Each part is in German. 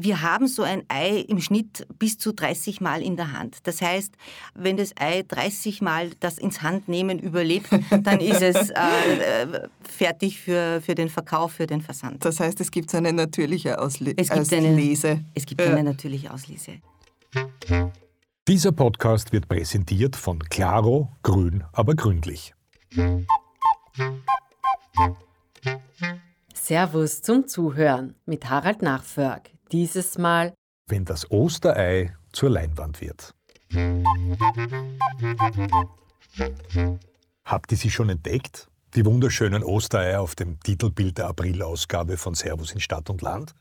Wir haben so ein Ei im Schnitt bis zu 30 Mal in der Hand. Das heißt, wenn das Ei 30 Mal das ins Handnehmen überlebt, dann ist es äh, fertig für, für den Verkauf, für den Versand. Das heißt, es gibt eine natürliche Auslese. Es gibt eine, Es gibt eine natürliche Auslese. Dieser Podcast wird präsentiert von Claro, grün, aber gründlich. Servus zum Zuhören mit Harald Nachförg. Dieses Mal, wenn das Osterei zur Leinwand wird. Habt ihr sie schon entdeckt? Die wunderschönen Ostereier auf dem Titelbild der Aprilausgabe von Servus in Stadt und Land?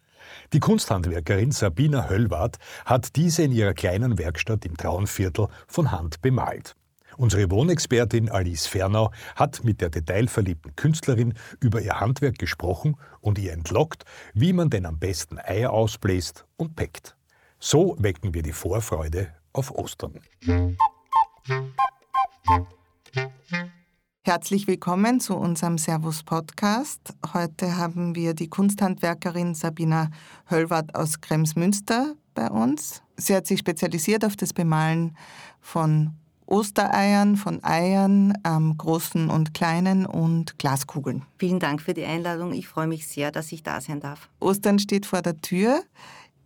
Die Kunsthandwerkerin Sabina Höllwart hat diese in ihrer kleinen Werkstatt im Traunviertel von Hand bemalt. Unsere Wohnexpertin Alice Fernau hat mit der detailverliebten Künstlerin über ihr Handwerk gesprochen und ihr entlockt, wie man denn am besten Eier ausbläst und peckt. So wecken wir die Vorfreude auf Ostern. Herzlich willkommen zu unserem Servus Podcast. Heute haben wir die Kunsthandwerkerin Sabina Höllwart aus Kremsmünster bei uns. Sie hat sich spezialisiert auf das Bemalen von Ostereiern, von Eiern, ähm, großen und kleinen und Glaskugeln. Vielen Dank für die Einladung. Ich freue mich sehr, dass ich da sein darf. Ostern steht vor der Tür.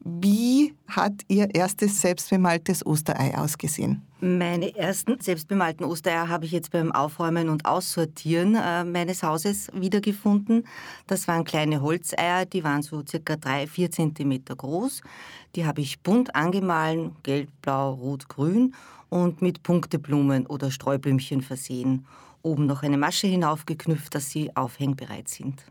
Wie hat Ihr erstes selbstbemaltes Osterei ausgesehen? Meine ersten selbstbemalten Ostereier habe ich jetzt beim Aufräumen und Aussortieren äh, meines Hauses wiedergefunden. Das waren kleine Holzeier, die waren so circa drei, vier Zentimeter groß. Die habe ich bunt angemahlen, gelb, blau, rot, grün und mit Punkteblumen oder Streublümchen versehen. Oben noch eine Masche hinaufgeknüpft, dass sie aufhängbereit sind.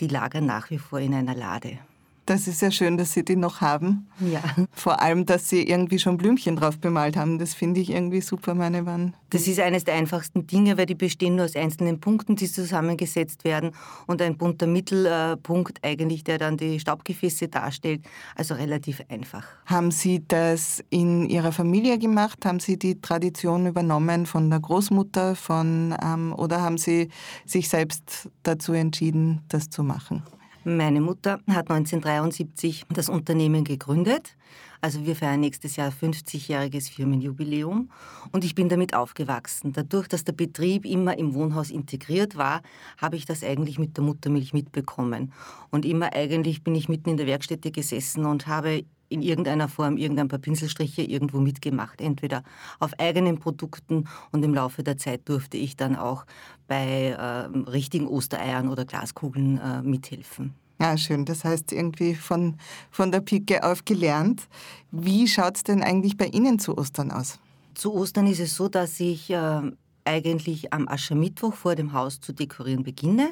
Die lagern nach wie vor in einer Lade. Das ist ja schön, dass Sie die noch haben. Ja. Vor allem, dass Sie irgendwie schon Blümchen drauf bemalt haben. Das finde ich irgendwie super, meine Wann. Das ist eines der einfachsten Dinge, weil die bestehen nur aus einzelnen Punkten, die zusammengesetzt werden und ein bunter Mittelpunkt eigentlich, der dann die Staubgefäße darstellt. Also relativ einfach. Haben Sie das in Ihrer Familie gemacht? Haben Sie die Tradition übernommen von der Großmutter von, ähm, oder haben Sie sich selbst dazu entschieden, das zu machen? Meine Mutter hat 1973 das Unternehmen gegründet. Also wir feiern nächstes Jahr 50-jähriges Firmenjubiläum und ich bin damit aufgewachsen. Dadurch, dass der Betrieb immer im Wohnhaus integriert war, habe ich das eigentlich mit der Muttermilch mitbekommen. Und immer eigentlich bin ich mitten in der Werkstätte gesessen und habe in irgendeiner Form irgendein paar Pinselstriche irgendwo mitgemacht, entweder auf eigenen Produkten und im Laufe der Zeit durfte ich dann auch bei äh, richtigen Ostereiern oder Glaskugeln äh, mithelfen. Ja, schön. Das heißt, irgendwie von, von der Pike auf gelernt. Wie schaut es denn eigentlich bei Ihnen zu Ostern aus? Zu Ostern ist es so, dass ich äh, eigentlich am Aschermittwoch vor dem Haus zu dekorieren beginne.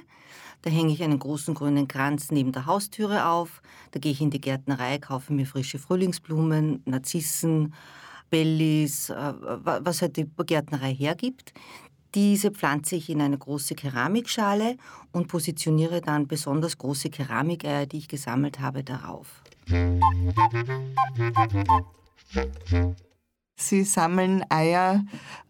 Da hänge ich einen großen grünen Kranz neben der Haustüre auf. Da gehe ich in die Gärtnerei, kaufe mir frische Frühlingsblumen, Narzissen, Bellis, äh, was halt die Gärtnerei hergibt. Diese pflanze ich in eine große Keramikschale und positioniere dann besonders große Keramikeier, die ich gesammelt habe, darauf. Sie sammeln Eier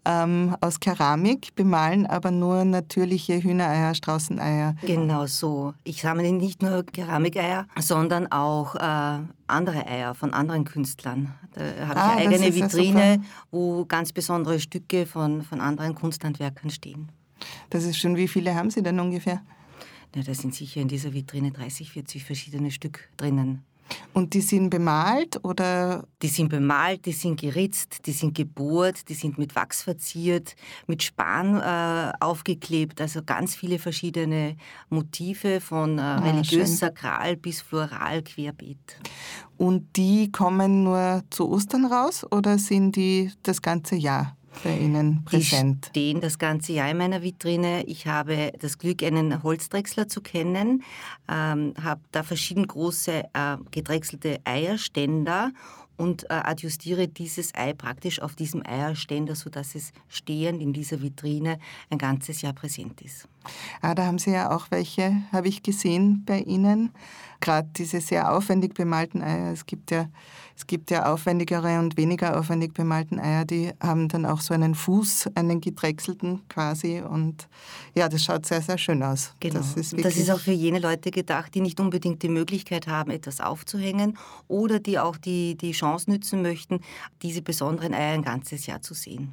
ähm, aus Keramik, bemalen aber nur natürliche Hühnereier, Straußeneier. Genau so. Ich sammle nicht nur Keramikeier, sondern auch äh, andere Eier von anderen Künstlern. Da habe ah, ich eine eigene Vitrine, ja wo ganz besondere Stücke von, von anderen Kunsthandwerkern stehen. Das ist schon, wie viele haben Sie denn ungefähr? Ja, da sind sicher in dieser Vitrine 30, 40 verschiedene Stück drinnen. Und die sind bemalt oder? Die sind bemalt, die sind geritzt, die sind gebohrt, die sind mit Wachs verziert, mit Span äh, aufgeklebt, also ganz viele verschiedene Motive von äh, ah, religiös, schön. sakral bis floral querbeet. Und die kommen nur zu Ostern raus oder sind die das ganze Jahr? Bei Ihnen präsent? Die stehen das ganze Jahr in meiner Vitrine. Ich habe das Glück, einen Holzdrechsler zu kennen, ähm, habe da verschieden große äh, gedrechselte Eierständer und äh, adjustiere dieses Ei praktisch auf diesem Eierständer, sodass es stehend in dieser Vitrine ein ganzes Jahr präsent ist. Ah, da haben Sie ja auch welche, habe ich gesehen bei Ihnen. Gerade diese sehr aufwendig bemalten Eier. Es gibt ja, es gibt ja aufwendigere und weniger aufwendig bemalten Eier, die haben dann auch so einen Fuß, einen gedrechselten quasi. Und ja, das schaut sehr, sehr schön aus. Genau. Das ist, das ist auch für jene Leute gedacht, die nicht unbedingt die Möglichkeit haben, etwas aufzuhängen oder die auch die, die Chance nützen möchten, diese besonderen Eier ein ganzes Jahr zu sehen.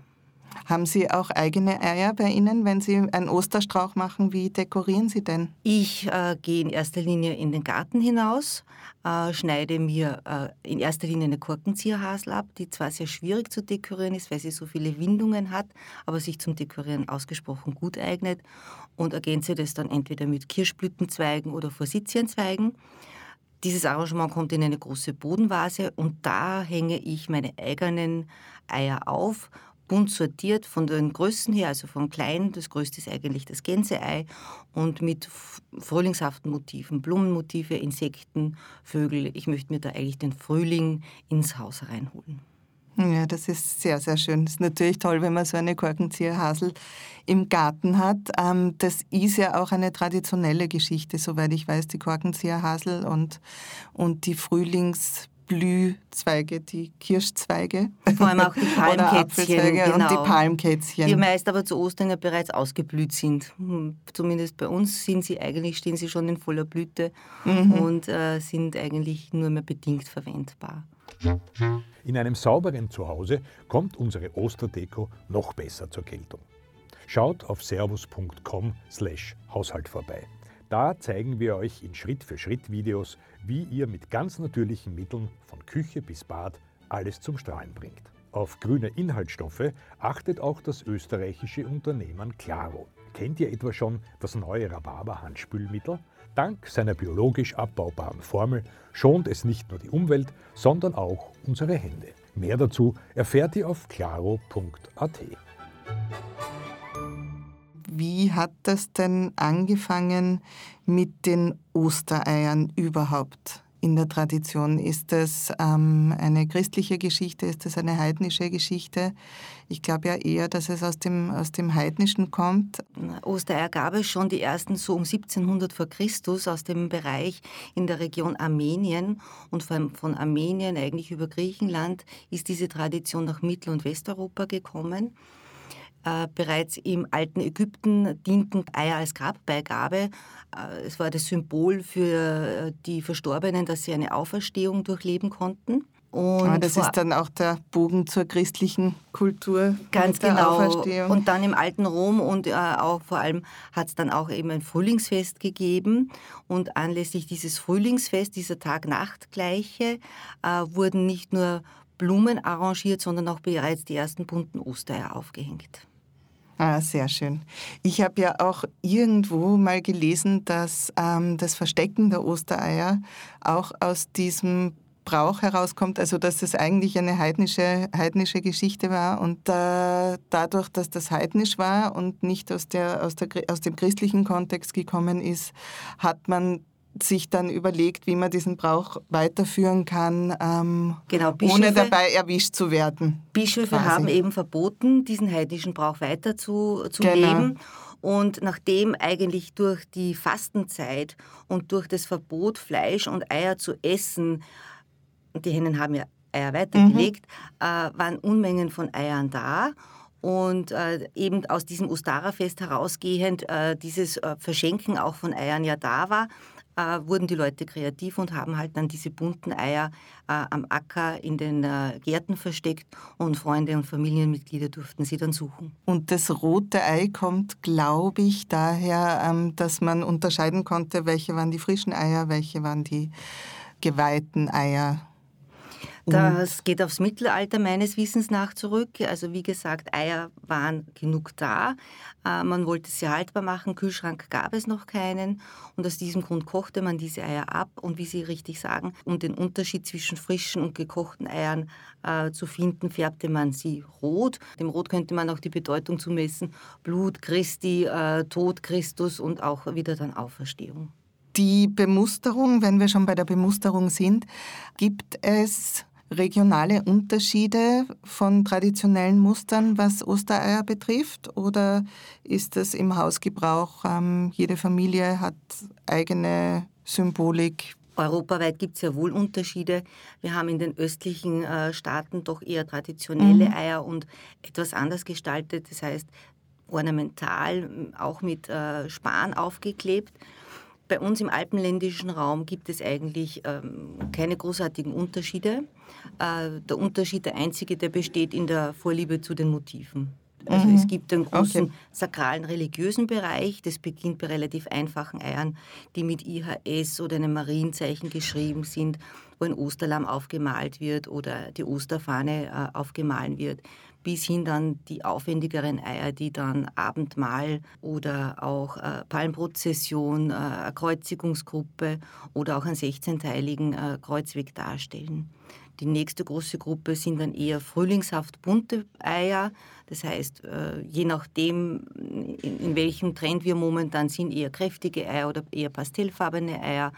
Haben Sie auch eigene Eier bei Ihnen, wenn Sie einen Osterstrauch machen? Wie dekorieren Sie denn? Ich äh, gehe in erster Linie in den Garten hinaus, äh, schneide mir äh, in erster Linie eine Korkenzieherhasel ab, die zwar sehr schwierig zu dekorieren ist, weil sie so viele Windungen hat, aber sich zum Dekorieren ausgesprochen gut eignet und ergänze das dann entweder mit Kirschblütenzweigen oder Forsythienzweigen. Dieses Arrangement kommt in eine große Bodenvase und da hänge ich meine eigenen Eier auf bunt sortiert von den Größen her, also von klein, das größte ist eigentlich das Gänseei und mit frühlingshaften Motiven, Blumenmotive, Insekten, Vögel. Ich möchte mir da eigentlich den Frühling ins Haus reinholen. Ja, das ist sehr, sehr schön. Das ist natürlich toll, wenn man so eine Korkenzieherhasel im Garten hat. Ähm, das ist ja auch eine traditionelle Geschichte, soweit ich weiß, die Korkenzieherhasel und, und die Frühlings- Blühzweige, die Kirschzweige. Vor allem auch die Palmkätzchen. Genau. Und die genau. Palmkätzchen. Die meist aber zu Ostern ja bereits ausgeblüht sind. Hm, zumindest bei uns sind sie eigentlich, stehen sie schon in voller Blüte mhm. und äh, sind eigentlich nur mehr bedingt verwendbar. In einem sauberen Zuhause kommt unsere Osterdeko noch besser zur Geltung. Schaut auf servus.com/haushalt vorbei. Da zeigen wir euch in Schritt-für-Schritt-Videos, wie ihr mit ganz natürlichen Mitteln von Küche bis Bad alles zum Strahlen bringt. Auf grüne Inhaltsstoffe achtet auch das österreichische Unternehmen Claro. Kennt ihr etwa schon das neue Rhabarber-Handspülmittel? Dank seiner biologisch abbaubaren Formel schont es nicht nur die Umwelt, sondern auch unsere Hände. Mehr dazu erfährt ihr auf claro.at. Wie hat das denn angefangen mit den Ostereiern überhaupt in der Tradition? Ist das ähm, eine christliche Geschichte? Ist das eine heidnische Geschichte? Ich glaube ja eher, dass es aus dem, aus dem Heidnischen kommt. Ostereier gab es schon die ersten so um 1700 vor Christus aus dem Bereich in der Region Armenien und von, von Armenien eigentlich über Griechenland ist diese Tradition nach Mittel- und Westeuropa gekommen. Äh, bereits im alten Ägypten dienten Eier als Grabbeigabe. Äh, es war das Symbol für äh, die Verstorbenen, dass sie eine Auferstehung durchleben konnten. Und Aber das ist dann auch der Bogen zur christlichen Kultur. Ganz genau. Und dann im alten Rom und äh, auch vor allem hat es dann auch eben ein Frühlingsfest gegeben. Und anlässlich dieses Frühlingsfest, dieser Tag-Nacht-Gleiche, äh, wurden nicht nur Blumen arrangiert, sondern auch bereits die ersten bunten Ostereier aufgehängt. Ah, sehr schön. Ich habe ja auch irgendwo mal gelesen, dass ähm, das Verstecken der Ostereier auch aus diesem Brauch herauskommt, also dass das eigentlich eine heidnische, heidnische Geschichte war und äh, dadurch, dass das heidnisch war und nicht aus, der, aus, der, aus dem christlichen Kontext gekommen ist, hat man sich dann überlegt, wie man diesen Brauch weiterführen kann, ähm, genau, ohne dabei erwischt zu werden. Bischöfe quasi. haben eben verboten, diesen heidnischen Brauch weiterzuleben. zu genau. Und nachdem eigentlich durch die Fastenzeit und durch das Verbot, Fleisch und Eier zu essen, die Hennen haben ja Eier weitergelegt, mhm. äh, waren Unmengen von Eiern da. Und äh, eben aus diesem Ostara-Fest herausgehend äh, dieses äh, Verschenken auch von Eiern ja da war, äh, wurden die Leute kreativ und haben halt dann diese bunten Eier äh, am Acker in den äh, Gärten versteckt und Freunde und Familienmitglieder durften sie dann suchen. Und das rote Ei kommt, glaube ich, daher, ähm, dass man unterscheiden konnte, welche waren die frischen Eier, welche waren die geweihten Eier. Das geht aufs Mittelalter meines Wissens nach zurück. Also wie gesagt, Eier waren genug da. Äh, man wollte sie haltbar machen. Kühlschrank gab es noch keinen. Und aus diesem Grund kochte man diese Eier ab. Und wie Sie richtig sagen, um den Unterschied zwischen frischen und gekochten Eiern äh, zu finden, färbte man sie rot. Dem Rot könnte man auch die Bedeutung zumessen. Blut Christi, äh, Tod Christus und auch wieder dann Auferstehung. Die Bemusterung, wenn wir schon bei der Bemusterung sind, gibt es regionale Unterschiede von traditionellen Mustern, was Ostereier betrifft? Oder ist das im Hausgebrauch, ähm, jede Familie hat eigene Symbolik? Europaweit gibt es ja wohl Unterschiede. Wir haben in den östlichen äh, Staaten doch eher traditionelle mhm. Eier und etwas anders gestaltet, das heißt ornamental, auch mit äh, Span aufgeklebt. Bei uns im alpenländischen Raum gibt es eigentlich ähm, keine großartigen Unterschiede. Äh, der Unterschied, der einzige, der besteht in der Vorliebe zu den Motiven. Also mhm. es gibt einen großen okay. sakralen religiösen Bereich. Das beginnt bei relativ einfachen Eiern, die mit IHS oder einem Marienzeichen geschrieben sind, wo ein Osterlamm aufgemalt wird oder die Osterfahne äh, aufgemalt wird bis hin dann die aufwendigeren Eier, die dann Abendmahl oder auch äh, Palmprozession, äh, Kreuzigungsgruppe oder auch einen 16-teiligen äh, Kreuzweg darstellen. Die nächste große Gruppe sind dann eher frühlingshaft bunte Eier. Das heißt, äh, je nachdem, in welchem Trend wir momentan sind, eher kräftige Eier oder eher pastellfarbene Eier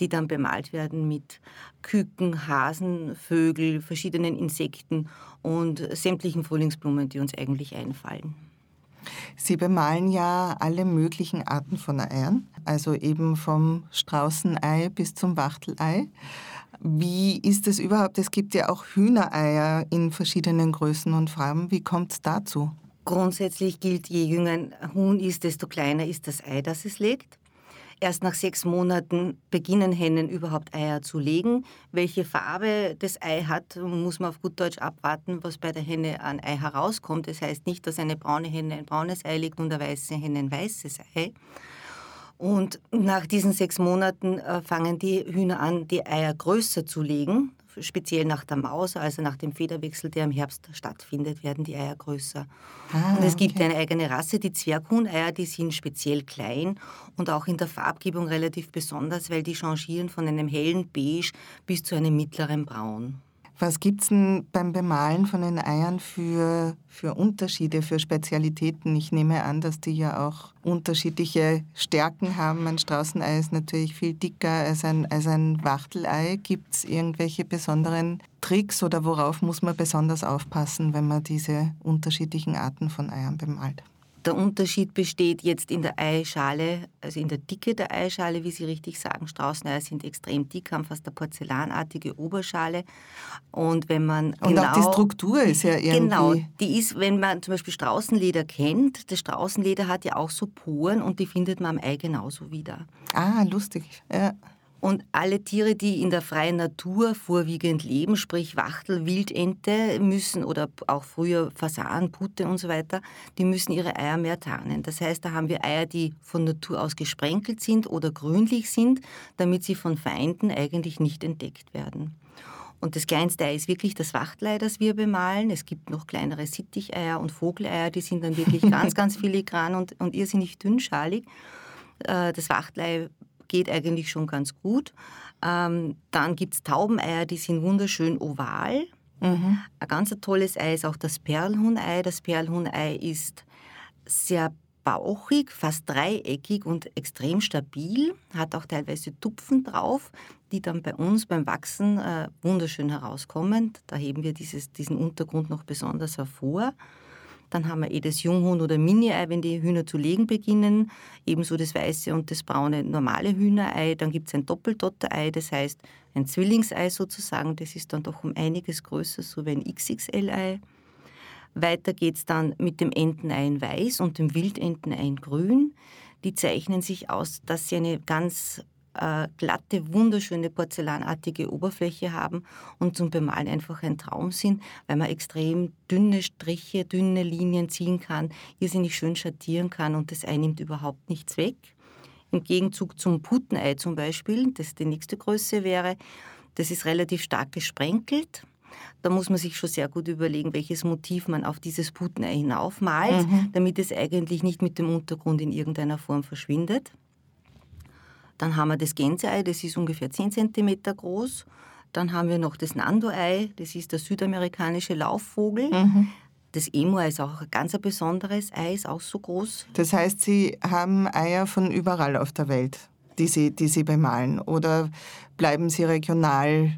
die dann bemalt werden mit Küken, Hasen, Vögel, verschiedenen Insekten und sämtlichen Frühlingsblumen, die uns eigentlich einfallen. Sie bemalen ja alle möglichen Arten von Eiern, also eben vom Straußenei bis zum Wachtelei. Wie ist es überhaupt? Es gibt ja auch Hühnereier in verschiedenen Größen und Farben. Wie kommt es dazu? Grundsätzlich gilt, je jünger ein Huhn ist, desto kleiner ist das Ei, das es legt. Erst nach sechs Monaten beginnen Hennen überhaupt Eier zu legen. Welche Farbe das Ei hat, muss man auf gut Deutsch abwarten, was bei der Henne an Ei herauskommt. Das heißt nicht, dass eine braune Henne ein braunes Ei legt und eine weiße Henne ein weißes Ei. Und nach diesen sechs Monaten äh, fangen die Hühner an, die Eier größer zu legen speziell nach der Maus, also nach dem Federwechsel, der im Herbst stattfindet, werden die Eier größer. Ah, und es gibt eine eigene Rasse, die Zwerghuhneier, die sind speziell klein und auch in der Farbgebung relativ besonders, weil die changieren von einem hellen Beige bis zu einem mittleren Braun. Was gibt es denn beim Bemalen von den Eiern für, für Unterschiede, für Spezialitäten? Ich nehme an, dass die ja auch unterschiedliche Stärken haben. Ein Straußenei ist natürlich viel dicker als ein, als ein Wachtelei. Gibt es irgendwelche besonderen Tricks oder worauf muss man besonders aufpassen, wenn man diese unterschiedlichen Arten von Eiern bemalt? Der Unterschied besteht jetzt in der Eischale, also in der Dicke der Eischale, wie Sie richtig sagen. Straußeneier sind extrem dick, haben fast eine porzellanartige Oberschale. Und wenn man und genau, auch die genau Struktur ist ja irgendwie... Genau, die ist, wenn man zum Beispiel Straußenleder kennt, das Straußenleder hat ja auch so Poren und die findet man am Ei genauso wieder. Ah, lustig, ja. Und alle Tiere, die in der freien Natur vorwiegend leben, sprich Wachtel, Wildente, müssen oder auch früher Fasan, Pute und so weiter, die müssen ihre Eier mehr tarnen. Das heißt, da haben wir Eier, die von Natur aus gesprenkelt sind oder grünlich sind, damit sie von Feinden eigentlich nicht entdeckt werden. Und das kleinste Ei ist wirklich das Wachtelei, das wir bemalen. Es gibt noch kleinere Sitticheier und Vogeleier, die sind dann wirklich ganz, ganz filigran und, und irrsinnig dünnschalig. Äh, das Wachtelei geht eigentlich schon ganz gut. Ähm, dann gibt es Taubeneier, die sind wunderschön oval. Mhm. Ein ganz tolles Ei ist auch das Perlhuhnei. Das Perlhuhnei ist sehr bauchig, fast dreieckig und extrem stabil, hat auch teilweise Tupfen drauf, die dann bei uns beim Wachsen äh, wunderschön herauskommen. Da heben wir dieses, diesen Untergrund noch besonders hervor. Dann haben wir eh das Junghuhn oder Mini-Ei, wenn die Hühner zu legen beginnen. Ebenso das weiße und das braune normale Hühnerei. Dann gibt es ein Doppeldotter-Ei, das heißt ein Zwillingsei sozusagen. Das ist dann doch um einiges größer, so wie ein XXL-Ei. Weiter geht es dann mit dem Entenei in weiß und dem Wildentenei in grün. Die zeichnen sich aus, dass sie eine ganz äh, glatte, wunderschöne porzellanartige Oberfläche haben und zum Bemalen einfach ein Traum sind, weil man extrem dünne Striche, dünne Linien ziehen kann, irrsinnig schön schattieren kann und das Ei nimmt überhaupt nichts weg. Im Gegenzug zum Putenei zum Beispiel, das die nächste Größe wäre, das ist relativ stark gesprenkelt. Da muss man sich schon sehr gut überlegen, welches Motiv man auf dieses Putenei hinaufmalt, mhm. damit es eigentlich nicht mit dem Untergrund in irgendeiner Form verschwindet. Dann haben wir das Gänseei, das ist ungefähr 10 cm groß. Dann haben wir noch das Nando-Ei, das ist der südamerikanische Laufvogel. Mhm. Das Emo-Ei ist auch ein ganz besonderes Ei, ist auch so groß. Das heißt, Sie haben Eier von überall auf der Welt, die Sie, die Sie bemalen? Oder bleiben Sie regional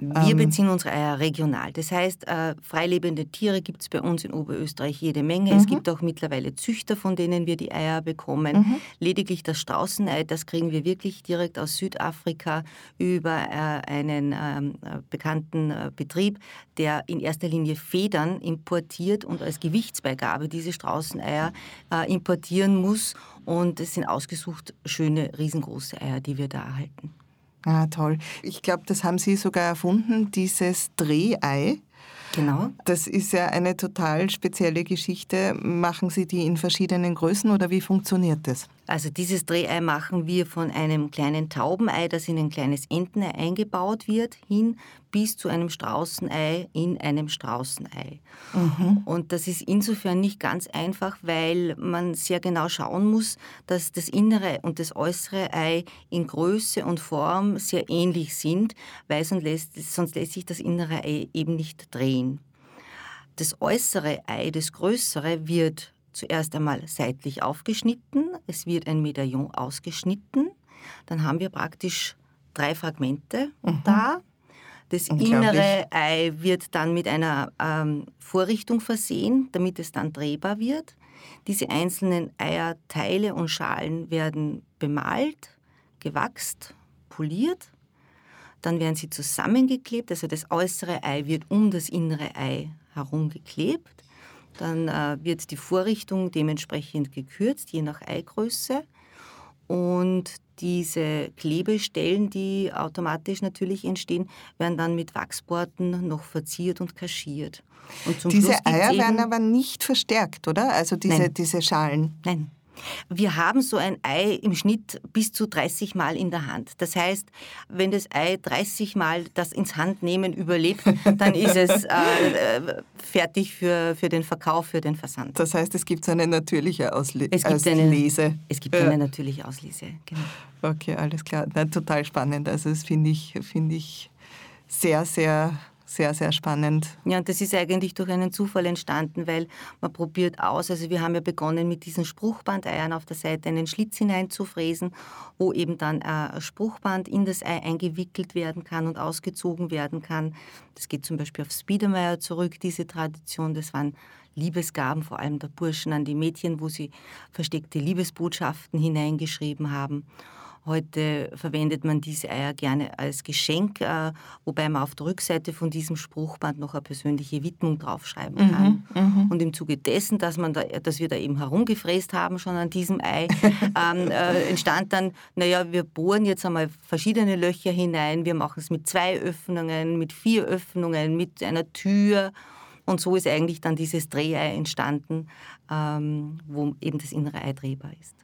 Wir ähm, beziehen unsere Eier regional. Das heißt, äh, freilebende Tiere gibt es bei uns in Oberösterreich jede Menge. Mhm. Es gibt auch mittlerweile Züchter, von denen wir die Eier bekommen. Mhm. Lediglich das Straußenei, das kriegen wir wirklich direkt aus Südafrika über äh, einen ähm, äh, bekannten äh, Betrieb, der in erster Linie Federn importiert und als Gewichtsbeigabe diese Straußeneier äh, importieren muss. Und es sind ausgesucht schöne, riesengroße Eier, die wir da erhalten. Ah, toll. Ich glaube, das haben Sie sogar erfunden, dieses Drehei. Genau. Das ist ja eine total spezielle Geschichte. Machen Sie die in verschiedenen Größen oder wie funktioniert das? Also dieses Drehei machen wir von einem kleinen Taubenei, das in ein kleines Entenei eingebaut wird, hin bis zu einem Straußenei in einem Straußenei. Mhm. Und das ist insofern nicht ganz einfach, weil man sehr genau schauen muss, dass das innere und das äußere Ei in Größe und Form sehr ähnlich sind, weil sonst lässt, sonst lässt sich das innere Ei eben nicht drehen. Das äußere Ei, das größere, wird zuerst einmal seitlich aufgeschnitten, es wird ein Medaillon ausgeschnitten, dann haben wir praktisch drei Fragmente mhm. da das innere Ei wird dann mit einer ähm, Vorrichtung versehen, damit es dann drehbar wird. Diese einzelnen Eierteile und Schalen werden bemalt, gewachst, poliert. Dann werden sie zusammengeklebt, also das äußere Ei wird um das innere Ei herumgeklebt. Dann äh, wird die Vorrichtung dementsprechend gekürzt, je nach Eigröße. Und diese Klebestellen, die automatisch natürlich entstehen, werden dann mit Wachsborten noch verziert und kaschiert. Und diese Eier werden aber nicht verstärkt, oder? Also diese, diese Schalen? Nein. Wir haben so ein Ei im Schnitt bis zu 30 Mal in der Hand. Das heißt, wenn das Ei 30 Mal das ins Handnehmen überlebt, dann ist es äh, fertig für, für den Verkauf, für den Versand. Das heißt, es gibt eine natürliche Ausle es gibt Auslese. Eine, es gibt ja. eine natürliche Auslese, genau. Okay, alles klar. Na, total spannend. Also das finde ich, find ich sehr, sehr sehr, sehr spannend. Ja, und das ist eigentlich durch einen Zufall entstanden, weil man probiert aus. Also wir haben ja begonnen mit diesen Spruchbandeiern auf der Seite einen Schlitz hineinzufräsen, wo eben dann ein Spruchband in das Ei eingewickelt werden kann und ausgezogen werden kann. Das geht zum Beispiel auf Spiedermeier zurück, diese Tradition. Das waren Liebesgaben, vor allem der Burschen an die Mädchen, wo sie versteckte Liebesbotschaften hineingeschrieben haben. Heute verwendet man diese Eier gerne als Geschenk, äh, wobei man auf der Rückseite von diesem Spruchband noch eine persönliche Widmung draufschreiben mhm, kann. Mhm, und im Zuge dessen, dass, man da, dass wir da eben herumgefräst haben schon an diesem Ei, ähm, äh, entstand dann, naja, wir bohren jetzt einmal verschiedene Löcher hinein, wir machen es mit zwei Öffnungen, mit vier Öffnungen, mit einer Tür. Und so ist eigentlich dann dieses Drehei entstanden, ähm, wo eben das innere Ei drehbar ist.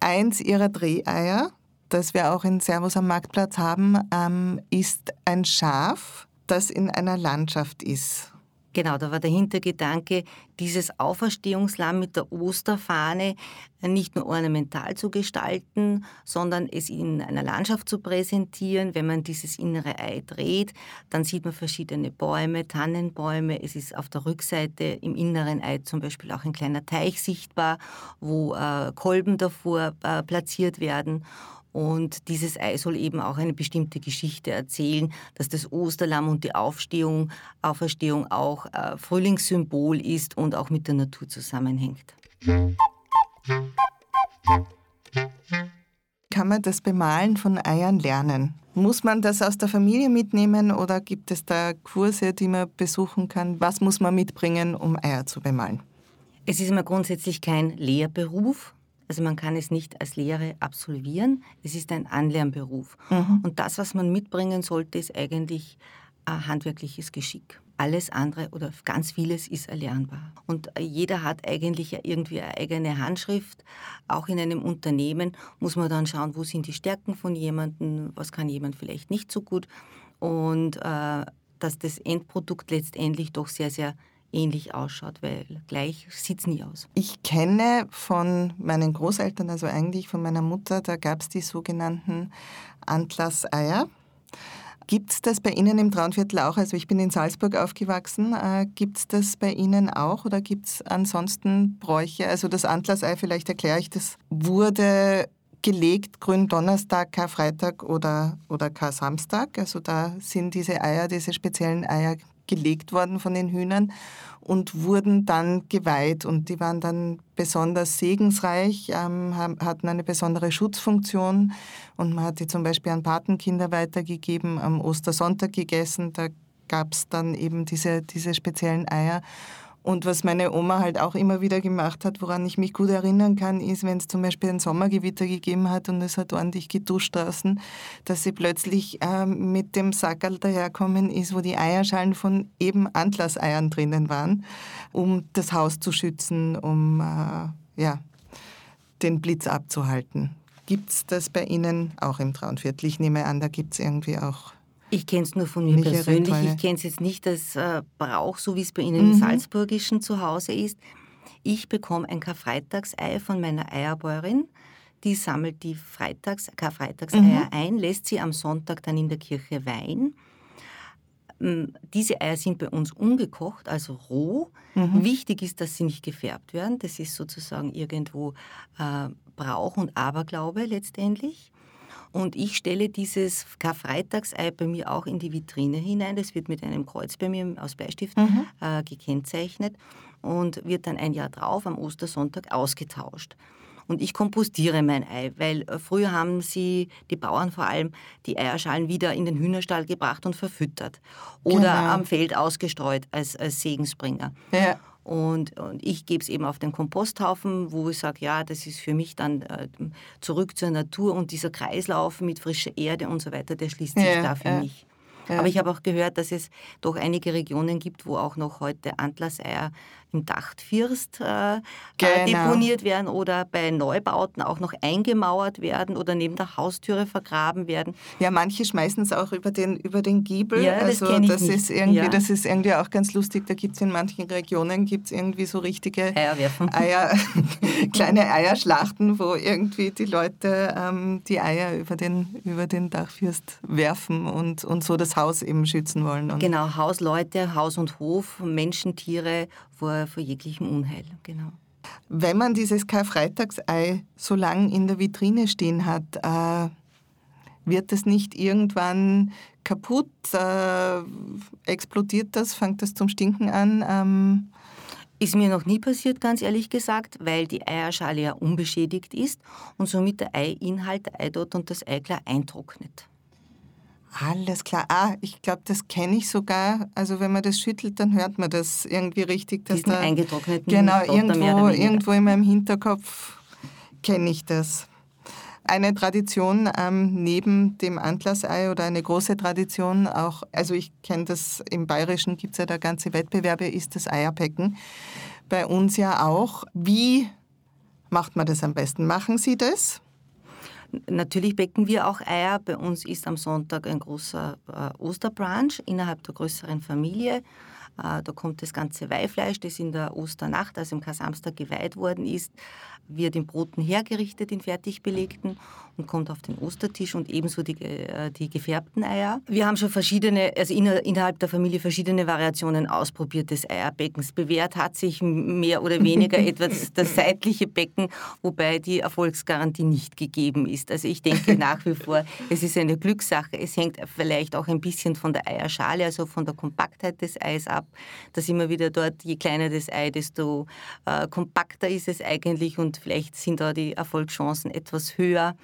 Eins Ihrer Dreheier das wir auch in Servus am Marktplatz haben, ähm, ist ein Schaf, das in einer Landschaft ist. Genau, da war der Hintergedanke, dieses Auferstehungslamm mit der Osterfahne nicht nur ornamental zu gestalten, sondern es in einer Landschaft zu präsentieren. Wenn man dieses innere Ei dreht, dann sieht man verschiedene Bäume, Tannenbäume. Es ist auf der Rückseite im inneren Ei zum Beispiel auch ein kleiner Teich sichtbar, wo äh, Kolben davor äh, platziert werden. Und dieses Ei soll eben auch eine bestimmte Geschichte erzählen, dass das Osterlamm und die Aufstehung, Auferstehung auch äh, Frühlingssymbol ist und auch mit der Natur zusammenhängt. Kann man das Bemalen von Eiern lernen? Muss man das aus der Familie mitnehmen oder gibt es da Kurse, die man besuchen kann? Was muss man mitbringen, um Eier zu bemalen? Es ist immer grundsätzlich kein Lehrberuf, also man kann es nicht als Lehre absolvieren. Es ist ein Anlernberuf. Mhm. Und das, was man mitbringen sollte, ist eigentlich ein handwerkliches Geschick. Alles andere oder ganz vieles ist erlernbar. Und jeder hat eigentlich irgendwie eine eigene Handschrift. Auch in einem Unternehmen muss man dann schauen, wo sind die Stärken von jemandem, was kann jemand vielleicht nicht so gut. Und äh, dass das Endprodukt letztendlich doch sehr, sehr ähnlich ausschaut, weil gleich sieht es nie aus. Ich kenne von meinen Großeltern, also eigentlich von meiner Mutter, da gab es die sogenannten Antlasseier. Gibt es das bei Ihnen im Traunviertel auch? Also ich bin in Salzburg aufgewachsen. Äh, gibt es das bei Ihnen auch oder gibt es ansonsten Bräuche? Also das Antlassei, vielleicht erkläre ich, das wurde gelegt Gründonnerstag, Karfreitag oder, oder Kar-Samstag. Also da sind diese Eier, diese speziellen Eier gelegt worden von den Hühnern und wurden dann geweiht. Und die waren dann besonders segensreich, ähm, hatten eine besondere Schutzfunktion. Und man hat die zum Beispiel an Patenkinder weitergegeben, am Ostersonntag gegessen. Da gab es dann eben diese, diese speziellen Eier. Und was meine Oma halt auch immer wieder gemacht hat, woran ich mich gut erinnern kann, ist, wenn es zum Beispiel ein Sommergewitter gegeben hat und es hat ordentlich geduscht draußen, dass sie plötzlich äh, mit dem Sackerl daherkommen ist, wo die Eierschalen von eben Antlasseiern drinnen waren, um das Haus zu schützen, um äh, ja, den Blitz abzuhalten. Gibt es das bei Ihnen auch im Traunviertel? Ich nehme an, da gibt es irgendwie auch ich kenne es nur von mir persönlich. Ich kenne es jetzt nicht als äh, Brauch, so wie es bei Ihnen mhm. im Salzburgischen zu Hause ist. Ich bekomme ein Karfreitagsei von meiner Eierbäuerin. Die sammelt die Freitags, Karfreitagseier mhm. ein, lässt sie am Sonntag dann in der Kirche weihen. Diese Eier sind bei uns ungekocht, also roh. Mhm. Wichtig ist, dass sie nicht gefärbt werden. Das ist sozusagen irgendwo äh, Brauch und Aberglaube letztendlich. Und ich stelle dieses Karfreitagsei bei mir auch in die Vitrine hinein. Das wird mit einem Kreuz bei mir aus Bleistift mhm. äh, gekennzeichnet und wird dann ein Jahr drauf am Ostersonntag ausgetauscht. Und ich kompostiere mein Ei, weil äh, früher haben sie, die Bauern vor allem, die Eierschalen wieder in den Hühnerstall gebracht und verfüttert. Oder genau. am Feld ausgestreut als, als Segensbringer. Ja. Und, und ich gebe es eben auf den Komposthaufen, wo ich sage, ja, das ist für mich dann äh, zurück zur Natur und dieser Kreislauf mit frischer Erde und so weiter, der schließt sich ja, da für ja. mich. Ja. Aber ich habe auch gehört, dass es doch einige Regionen gibt, wo auch noch heute Antlasseier im Dachtfirst äh, genau. deponiert werden oder bei Neubauten auch noch eingemauert werden oder neben der Haustüre vergraben werden. Ja, manche schmeißen es auch über den, über den Giebel. Ja, das also das ist irgendwie, ja. das ist irgendwie auch ganz lustig. Da gibt es in manchen Regionen gibt's irgendwie so richtige Eier, kleine Eierschlachten, wo irgendwie die Leute ähm, die Eier über den, über den Dachfirst werfen und, und so das Haus eben schützen wollen. Und genau, Hausleute, Haus und Hof, Menschen, Tiere vor, vor jeglichem Unheil. Genau. Wenn man dieses Karfreitagsei so lang in der Vitrine stehen hat, äh, wird das nicht irgendwann kaputt? Äh, explodiert das? Fängt das zum Stinken an? Ähm ist mir noch nie passiert, ganz ehrlich gesagt, weil die Eierschale ja unbeschädigt ist und somit der Eiinhalt, der Eidot und das Eiklar eintrocknet. Alles klar. Ah, ich glaube, das kenne ich sogar. Also wenn man das schüttelt, dann hört man das irgendwie richtig. Dass Diesen da, eingetrockneten Genau, irgendwo, irgendwo in meinem Hinterkopf kenne ich das. Eine Tradition ähm, neben dem Antlassei oder eine große Tradition auch, also ich kenne das, im Bayerischen gibt es ja da ganze Wettbewerbe, ist das Eierpecken. Bei uns ja auch. Wie macht man das am besten? Machen Sie das? Natürlich becken wir auch Eier. Bei uns ist am Sonntag ein großer äh, Osterbrunch innerhalb der größeren Familie. Äh, da kommt das ganze Weihfleisch, das in der Osternacht, also im Kasamstag geweiht worden ist, wird in Broten hergerichtet, in fertig belegten und kommt auf den Ostertisch und ebenso die, äh, die gefärbten Eier. Wir haben schon verschiedene, also innerhalb der Familie verschiedene Variationen ausprobiert des Eierbeckens. Bewährt hat sich mehr oder weniger etwas das seitliche Becken, wobei die Erfolgsgarantie nicht gegeben ist. Also ich denke nach wie vor, es ist eine Glückssache. Es hängt vielleicht auch ein bisschen von der Eierschale, also von der Kompaktheit des Eis ab, dass immer wieder dort, je kleiner das Ei, desto äh, kompakter ist es eigentlich und vielleicht sind da die Erfolgschancen etwas höher.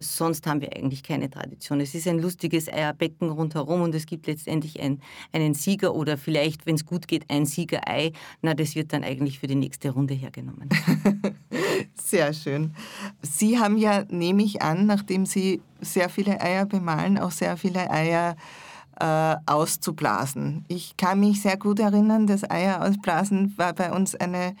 Sonst haben wir eigentlich keine Tradition. Es ist ein lustiges Eierbecken rundherum und es gibt letztendlich ein, einen Sieger oder vielleicht, wenn es gut geht, ein Siegerei. Na, das wird dann eigentlich für die nächste Runde hergenommen. Sehr schön. Sie haben ja, nehme ich an, nachdem Sie sehr viele Eier bemalen, auch sehr viele Eier äh, auszublasen. Ich kann mich sehr gut erinnern, das Eier ausblasen war bei uns eine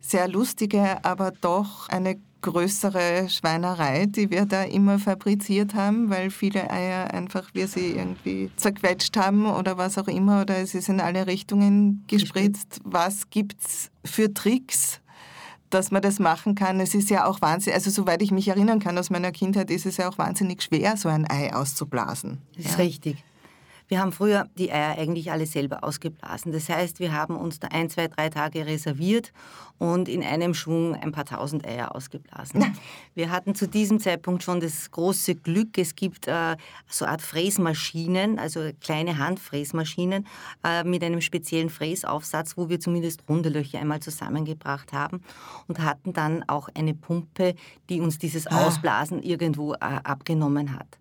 sehr lustige, aber doch eine größere Schweinerei, die wir da immer fabriziert haben, weil viele Eier einfach wir sie irgendwie zerquetscht haben oder was auch immer oder es ist in alle Richtungen gespritzt. Was gibt's für Tricks, dass man das machen kann? Es ist ja auch wahnsinnig, also soweit ich mich erinnern kann aus meiner Kindheit, ist es ja auch wahnsinnig schwer, so ein Ei auszublasen. Das ist ja. richtig. Wir haben früher die Eier eigentlich alle selber ausgeblasen. Das heißt, wir haben uns da ein, zwei, drei Tage reserviert und in einem Schwung ein paar tausend Eier ausgeblasen. Wir hatten zu diesem Zeitpunkt schon das große Glück, es gibt äh, so eine Art Fräsmaschinen, also kleine Handfräsmaschinen äh, mit einem speziellen Fräsaufsatz, wo wir zumindest runde Löcher einmal zusammengebracht haben und hatten dann auch eine Pumpe, die uns dieses ah. Ausblasen irgendwo äh, abgenommen hat.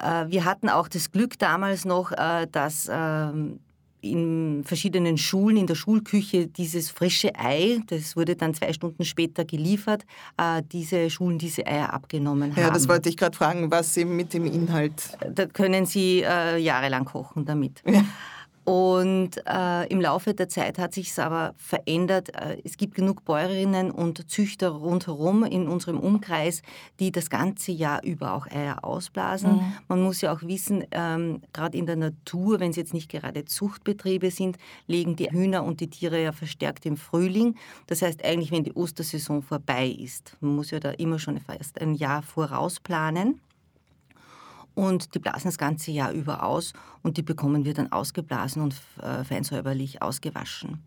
Äh, wir hatten auch das Glück damals noch, äh, dass ähm, in verschiedenen Schulen, in der Schulküche dieses frische Ei, das wurde dann zwei Stunden später geliefert, äh, diese Schulen diese Eier abgenommen haben. Ja, das wollte ich gerade fragen, was Sie mit dem Inhalt... Da können Sie jahrelang kochen damit. Ja. Und äh, im Laufe der Zeit hat sich es aber verändert. Äh, es gibt genug Bäuerinnen und Züchter rundherum in unserem Umkreis, die das ganze Jahr über auch Eier ausblasen. Mhm. Man muss ja auch wissen, ähm, gerade in der Natur, wenn es jetzt nicht gerade Zuchtbetriebe sind, legen die Hühner und die Tiere ja verstärkt im Frühling. Das heißt eigentlich, wenn die Ostersaison vorbei ist. Man muss ja da immer schon fast ein Jahr voraus planen und die blasen das ganze Jahr über aus und die bekommen wir dann ausgeblasen und äh, feinsäuberlich ausgewaschen.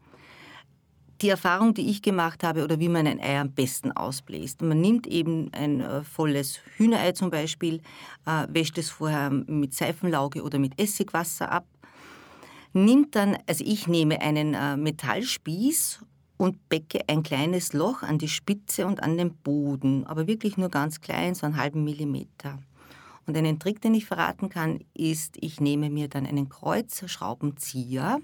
Die Erfahrung, die ich gemacht habe, oder wie man ein Ei am besten ausbläst. Man nimmt eben ein äh, volles Hühnerei zum Beispiel, äh, wäscht es vorher mit Seifenlauge oder mit Essigwasser ab, nimmt dann, also ich nehme einen Metallspieß und becke ein kleines Loch an die Spitze und an den Boden, aber wirklich nur ganz klein, so einen halben Millimeter. Und einen Trick, den ich verraten kann, ist, ich nehme mir dann einen Kreuzschraubenzieher,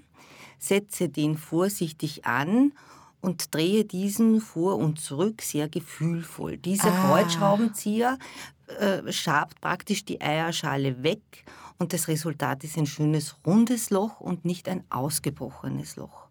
setze den vorsichtig an und drehe diesen vor und zurück sehr gefühlvoll. Dieser ah. Kreuzschraubenzieher äh, schabt praktisch die Eierschale weg und das Resultat ist ein schönes rundes Loch und nicht ein ausgebrochenes Loch.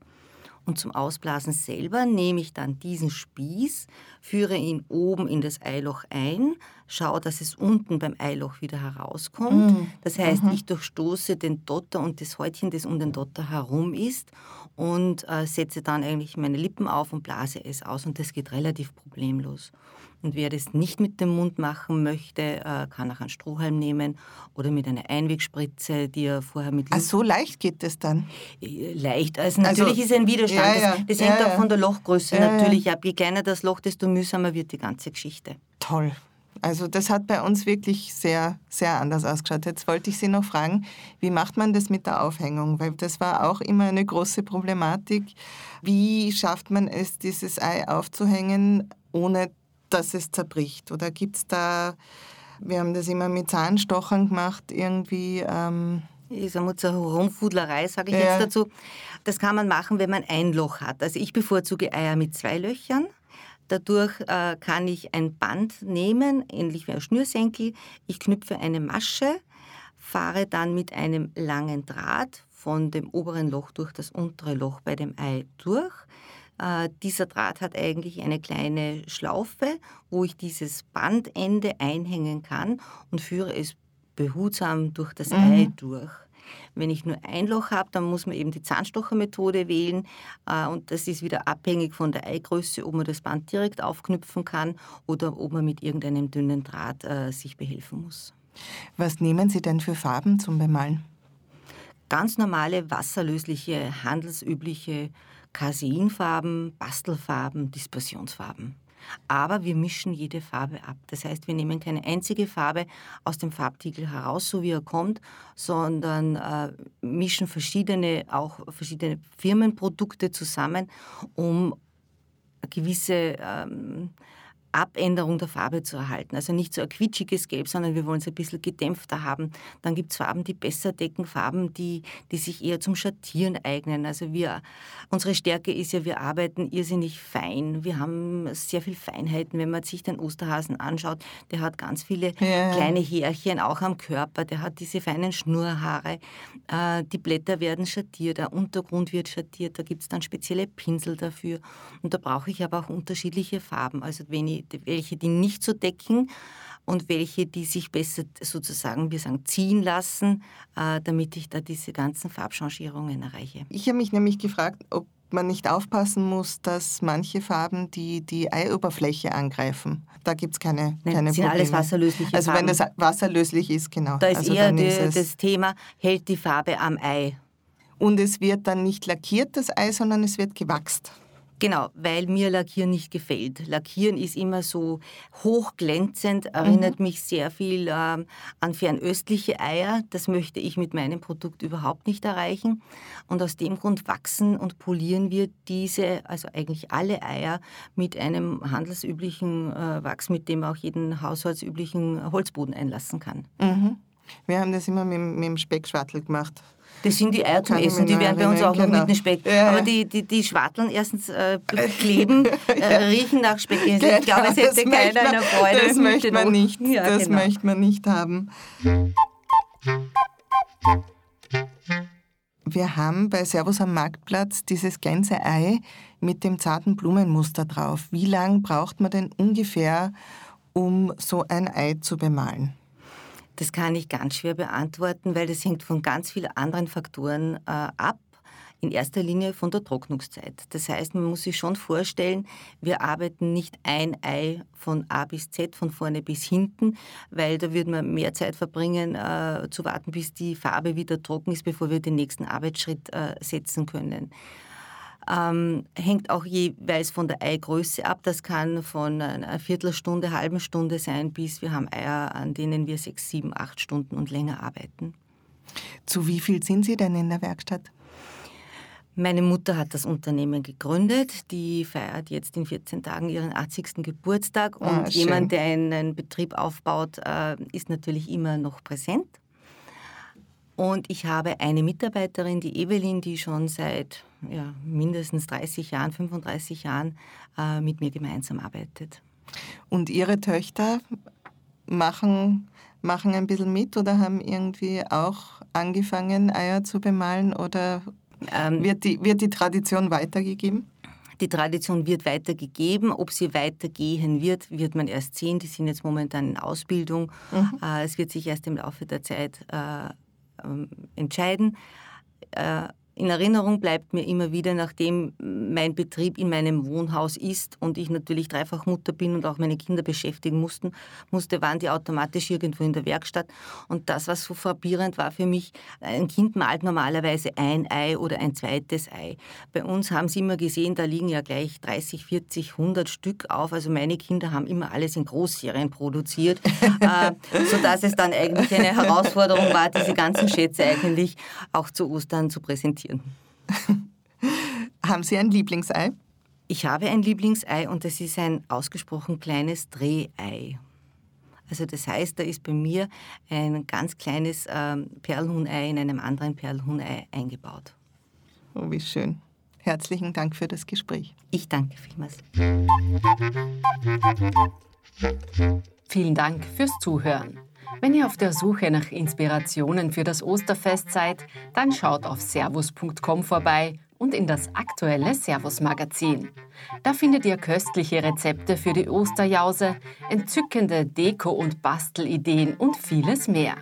Und zum Ausblasen selber nehme ich dann diesen Spieß, führe ihn oben in das Eiloch ein, schaue, dass es unten beim Eiloch wieder herauskommt. Mm. Das heißt, mhm. ich durchstoße den Dotter und das Häutchen, das um den Dotter herum ist und äh, setze dann eigentlich meine Lippen auf und blase es aus und das geht relativ problemlos. Und wer das nicht mit dem Mund machen möchte, äh, kann auch einen Strohhalm nehmen oder mit einer Einwegspritze, die er vorher mit... Ach, so leicht geht das dann? Äh, leicht. Also natürlich also, ist ein Widerstand. Ja, ja, das, das ja, hängt auch von der Lochgröße natürlich ab. Je kleiner das Loch, desto mühsamer wird die ganze Geschichte. Toll. Also das hat bei uns wirklich sehr, sehr anders ausgeschaut. Jetzt wollte ich Sie noch fragen, wie macht man das mit der Aufhängung? Weil das war auch immer eine große Problematik. Wie schafft man es, dieses Ei aufzuhängen, ohne dass es zerbricht? Oder gibt es da, wir haben das immer mit Zahnstochern gemacht, irgendwie... Ähm ist eine Rumfudlerei, sage ich ja. jetzt dazu. Das kann man machen, wenn man ein Loch hat. Also ich bevorzuge Eier mit zwei Löchern. Dadurch äh, kann ich ein Band nehmen, ähnlich wie ein Schnürsenkel. Ich knüpfe eine Masche, fahre dann mit einem langen Draht von dem oberen Loch durch das untere Loch bei dem Ei durch. Äh, dieser Draht hat eigentlich eine kleine Schlaufe, wo ich dieses Bandende einhängen kann und führe es behutsam durch das mhm. Ei durch. Wenn ich nur ein Loch habe, dann muss man eben die Zahnstochermethode wählen. Äh, und das ist wieder abhängig von der Eigröße, ob man das Band direkt aufknüpfen kann oder ob man mit irgendeinem dünnen Draht äh, sich behelfen muss. Was nehmen Sie denn für Farben zum Bemalen? Ganz normale, wasserlösliche, handelsübliche Caseinfarben, Bastelfarben, Dispersionsfarben. Aber wir mischen jede Farbe ab. Das heißt, wir nehmen keine einzige Farbe aus dem Farbtiegel heraus, so wie er kommt, sondern äh, mischen verschiedene, auch verschiedene Firmenprodukte zusammen, um gewisse ähm, Abänderung der Farbe zu erhalten. Also nicht so ein quietschiges Gelb, sondern wir wollen es ein bisschen gedämpfter haben. Dann gibt es Farben, die besser decken, Farben, die, die sich eher zum Schattieren eignen. Also wir, unsere Stärke ist ja, wir arbeiten irrsinnig fein. Wir haben sehr viel Feinheiten. Wenn man sich den Osterhasen anschaut, der hat ganz viele ja. kleine Härchen auch am Körper. Der hat diese feinen Schnurrhaare. Äh, die Blätter werden schattiert, der Untergrund wird schattiert. Da gibt es dann spezielle Pinsel dafür. Und da brauche ich aber auch unterschiedliche Farben. Also wenn ich welche, die nicht so decken und welche, die sich besser sozusagen, wir sagen, ziehen lassen, äh, damit ich da diese ganzen Farbchangierungen erreiche. Ich habe mich nämlich gefragt, ob man nicht aufpassen muss, dass manche Farben die, die Eioberfläche angreifen. Da gibt es keine, Nein, keine sind Probleme. alles wasserlösliche Also Farben. wenn das wasserlöslich ist, genau. Da ist also eher die, ist das Thema, hält die Farbe am Ei. Und es wird dann nicht lackiert, das Ei, sondern es wird gewachst. Genau, weil mir Lackieren nicht gefällt. Lackieren ist immer so hochglänzend, erinnert mich sehr viel ähm, an fernöstliche Eier. Das möchte ich mit meinem Produkt überhaupt nicht erreichen. Und aus dem Grund wachsen und polieren wir diese, also eigentlich alle Eier, mit einem handelsüblichen äh, Wachs, mit dem man auch jeden haushaltsüblichen Holzboden einlassen kann. Wir haben das immer mit, dem- mit dem Speckschwattel gemacht. Das sind die Eier zum Kann Essen, die werden bei uns auch erinnern, noch mit genau. dem Speck. Ja, Aber ja. die, die, die Schwatteln erstens äh, kleben, äh, riechen nach Speck. Also ich glaube, es hätte Genau, keiner man- eine Freude. Das möchte man nicht. Ja, das genau. möchte man nicht haben. Wir haben bei Servus am Marktplatz dieses Gänseei mit dem zarten Blumenmuster drauf. Wie lang braucht man denn ungefähr, um so ein Ei zu bemalen? Das kann ich ganz schwer beantworten, weil das hängt von ganz vielen anderen Faktoren äh, ab. In erster Linie von der Trocknungszeit. Das heißt, man muss sich schon vorstellen, wir arbeiten nicht ein Ei von A bis Z, von vorne bis hinten, weil da würde man mehr Zeit verbringen, äh, zu warten, bis die Farbe wieder trocken ist, bevor wir den nächsten Arbeitsschritt äh, setzen können. Ähm, hängt auch jeweils von der Eigröße ab. Das kann von einer Viertelstunde, halben Stunde sein, bis wir haben Eier, an denen wir sechs, sieben, acht Stunden und länger arbeiten. Zu wie viel sind Sie denn in der Werkstatt? Meine Mutter hat das Unternehmen gegründet. Die feiert jetzt in 14 Tagen ihren 80. Geburtstag. Und Ah, jemand, der einen Betrieb aufbaut, äh, ist natürlich immer noch präsent. Und ich habe eine Mitarbeiterin, die Evelyn, die schon seit ja, mindestens 30 Jahren, 35 Jahren äh, mit mir gemeinsam arbeitet. Und Ihre Töchter machen, machen ein bisschen mit oder haben irgendwie auch angefangen, Eier zu bemalen oder Ähm, wird die, wird die Tradition weitergegeben? Die Tradition wird weitergegeben. Ob sie weitergehen wird, wird man erst sehen. Die sind jetzt momentan in Ausbildung. Äh, Es wird sich erst im Laufe der Zeit äh, entscheiden. In Erinnerung bleibt mir immer wieder, nachdem mein Betrieb in meinem Wohnhaus ist und ich natürlich dreifach Mutter bin und auch meine Kinder beschäftigen mussten, musste, waren die automatisch irgendwo in der Werkstatt. Und das, was so frappierend war für mich, ein Kind malt normalerweise ein Ei oder ein zweites Ei. Bei uns haben sie immer gesehen, da liegen ja gleich 30, 40, 100 Stück auf. Also meine Kinder haben immer alles in Großserien produziert, äh, sodass es dann eigentlich eine Herausforderung war, diese ganzen Schätze eigentlich auch zu Ostern zu präsentieren. Haben Sie ein Lieblingsei? Ich habe ein Lieblingsei und das ist ein ausgesprochen kleines Drehei. Also das heißt, da ist bei mir ein ganz kleines ähm, Perlhuhnei in einem anderen Perlhuhnei eingebaut. Oh, wie schön. Herzlichen Dank für das Gespräch. Ich danke vielmals. Vielen Dank fürs Zuhören. Wenn ihr auf der Suche nach Inspirationen für das Osterfest seid, dann schaut auf servus.com vorbei und in das aktuelle Servus-Magazin. Da findet ihr köstliche Rezepte für die Osterjause, entzückende Deko- und Bastelideen und vieles mehr.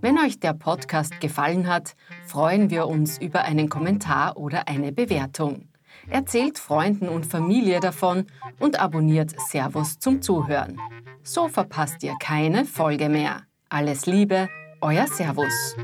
Wenn euch der Podcast gefallen hat, freuen wir uns über einen Kommentar oder eine Bewertung. Erzählt Freunden und Familie davon und abonniert Servus zum Zuhören. So verpasst ihr keine Folge mehr. Alles Liebe, euer Servus.